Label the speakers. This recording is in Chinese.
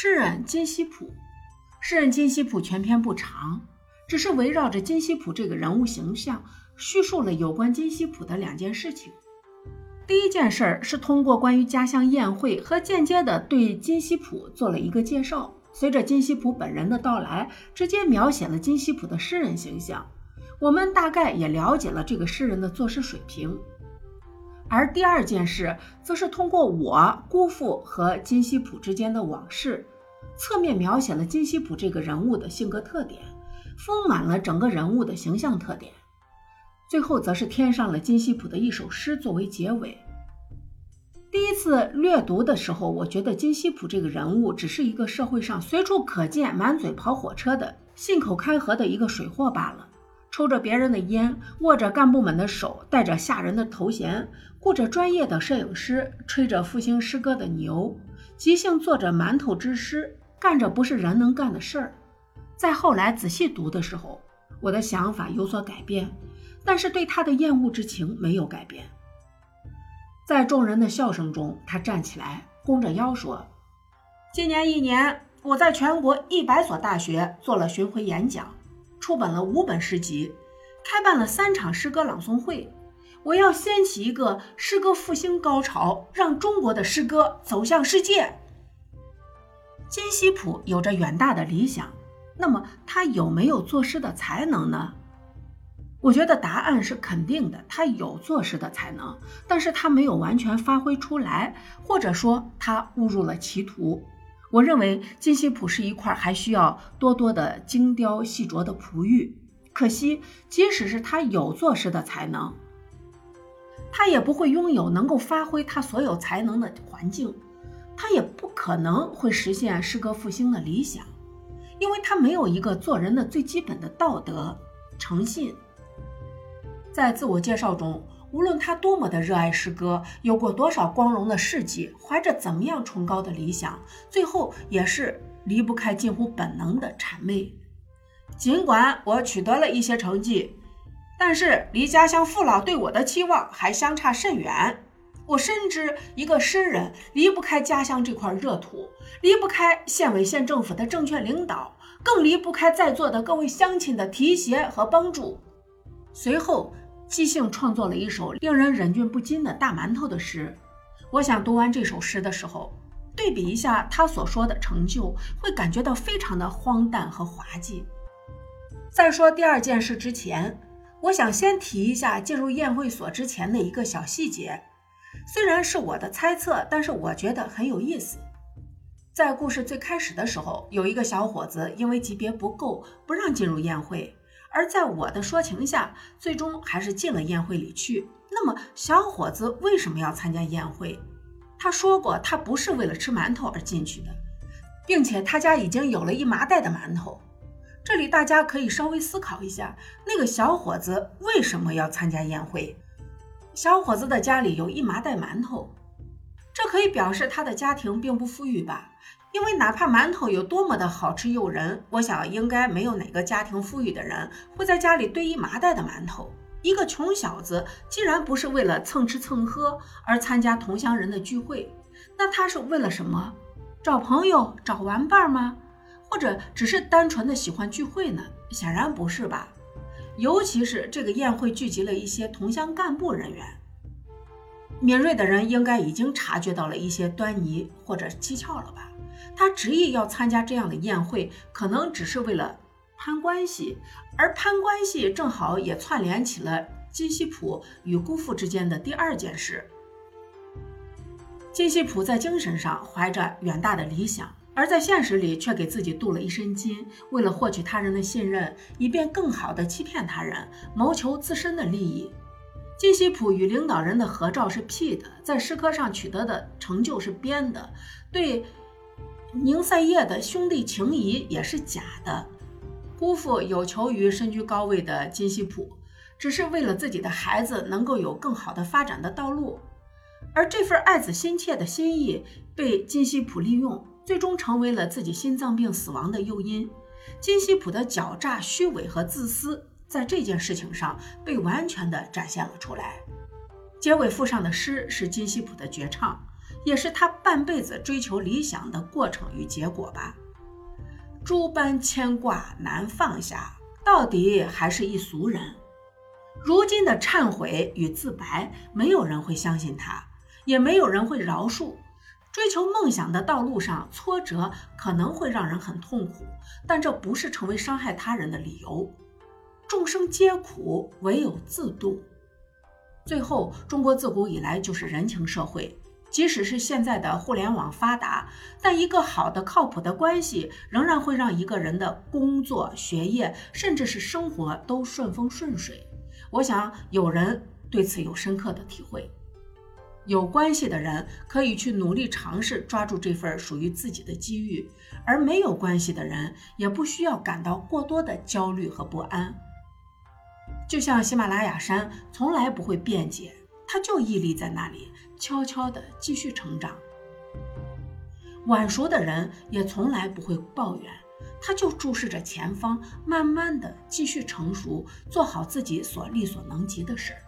Speaker 1: 诗人金希普，诗人金希普全篇不长，只是围绕着金希普这个人物形象，叙述了有关金希普的两件事情。第一件事儿是通过关于家乡宴会和间接的对金希普做了一个介绍，随着金希普本人的到来，直接描写了金希普的诗人形象，我们大概也了解了这个诗人的作诗水平。而第二件事，则是通过我姑父和金希普之间的往事，侧面描写了金希普这个人物的性格特点，丰满了整个人物的形象特点。最后，则是添上了金希普的一首诗作为结尾。第一次略读的时候，我觉得金希普这个人物只是一个社会上随处可见、满嘴跑火车的信口开河的一个水货罢了。抽着别人的烟，握着干部们的手，戴着吓人的头衔，雇着专业的摄影师，吹着复兴诗歌的牛，即兴做着馒头之诗，干着不是人能干的事儿。在后来仔细读的时候，我的想法有所改变，但是对他的厌恶之情没有改变。在众人的笑声中，他站起来，弓着腰说：“今年一年，我在全国一百所大学做了巡回演讲。”出版了五本诗集，开办了三场诗歌朗诵会。我要掀起一个诗歌复兴高潮，让中国的诗歌走向世界。金希普有着远大的理想，那么他有没有作诗的才能呢？我觉得答案是肯定的，他有作诗的才能，但是他没有完全发挥出来，或者说他误入了歧途。我认为金希普是一块还需要多多的精雕细琢的璞玉。可惜，即使是他有作诗的才能，他也不会拥有能够发挥他所有才能的环境，他也不可能会实现诗歌复兴的理想，因为他没有一个做人的最基本的道德诚信。在自我介绍中。无论他多么的热爱诗歌，有过多少光荣的事迹，怀着怎么样崇高的理想，最后也是离不开近乎本能的谄媚。尽管我取得了一些成绩，但是离家乡父老对我的期望还相差甚远。我深知，一个诗人离不开家乡这块热土，离不开县委县政府的正确领导，更离不开在座的各位乡亲的提携和帮助。随后。即兴创作了一首令人忍俊不禁的大馒头的诗。我想读完这首诗的时候，对比一下他所说的成就，会感觉到非常的荒诞和滑稽。在说第二件事之前，我想先提一下进入宴会所之前的一个小细节，虽然是我的猜测，但是我觉得很有意思。在故事最开始的时候，有一个小伙子因为级别不够，不让进入宴会。而在我的说情下，最终还是进了宴会里去。那么，小伙子为什么要参加宴会？他说过，他不是为了吃馒头而进去的，并且他家已经有了一麻袋的馒头。这里大家可以稍微思考一下，那个小伙子为什么要参加宴会？小伙子的家里有一麻袋馒头，这可以表示他的家庭并不富裕吧？因为哪怕馒头有多么的好吃诱人，我想应该没有哪个家庭富裕的人会在家里堆一麻袋的馒头。一个穷小子既然不是为了蹭吃蹭喝而参加同乡人的聚会，那他是为了什么？找朋友、找玩伴吗？或者只是单纯的喜欢聚会呢？显然不是吧。尤其是这个宴会聚集了一些同乡干部人员，敏锐的人应该已经察觉到了一些端倪或者蹊跷了吧。他执意要参加这样的宴会，可能只是为了攀关系，而攀关系正好也串联起了金希普与姑父之间的第二件事。金希普在精神上怀着远大的理想，而在现实里却给自己镀了一身金，为了获取他人的信任，以便更好地欺骗他人，谋求自身的利益。金希普与领导人的合照是 P 的，在诗歌上取得的成就是编的，对。宁赛叶的兄弟情谊也是假的，姑父有求于身居高位的金希普，只是为了自己的孩子能够有更好的发展的道路，而这份爱子心切的心意被金希普利用，最终成为了自己心脏病死亡的诱因。金希普的狡诈、虚伪和自私，在这件事情上被完全的展现了出来。结尾附上的诗是金希普的绝唱。也是他半辈子追求理想的过程与结果吧。诸般牵挂难放下，到底还是一俗人。如今的忏悔与自白，没有人会相信他，也没有人会饶恕。追求梦想的道路上，挫折可能会让人很痛苦，但这不是成为伤害他人的理由。众生皆苦，唯有自度。最后，中国自古以来就是人情社会，即使是现在的互联网发达，但一个好的、靠谱的关系，仍然会让一个人的工作、学业，甚至是生活都顺风顺水。我想有人对此有深刻的体会。有关系的人可以去努力尝试抓住这份属于自己的机遇，而没有关系的人也不需要感到过多的焦虑和不安。就像喜马拉雅山从来不会辩解，它就屹立在那里，悄悄地继续成长。晚熟的人也从来不会抱怨，他就注视着前方，慢慢地继续成熟，做好自己所力所能及的事儿。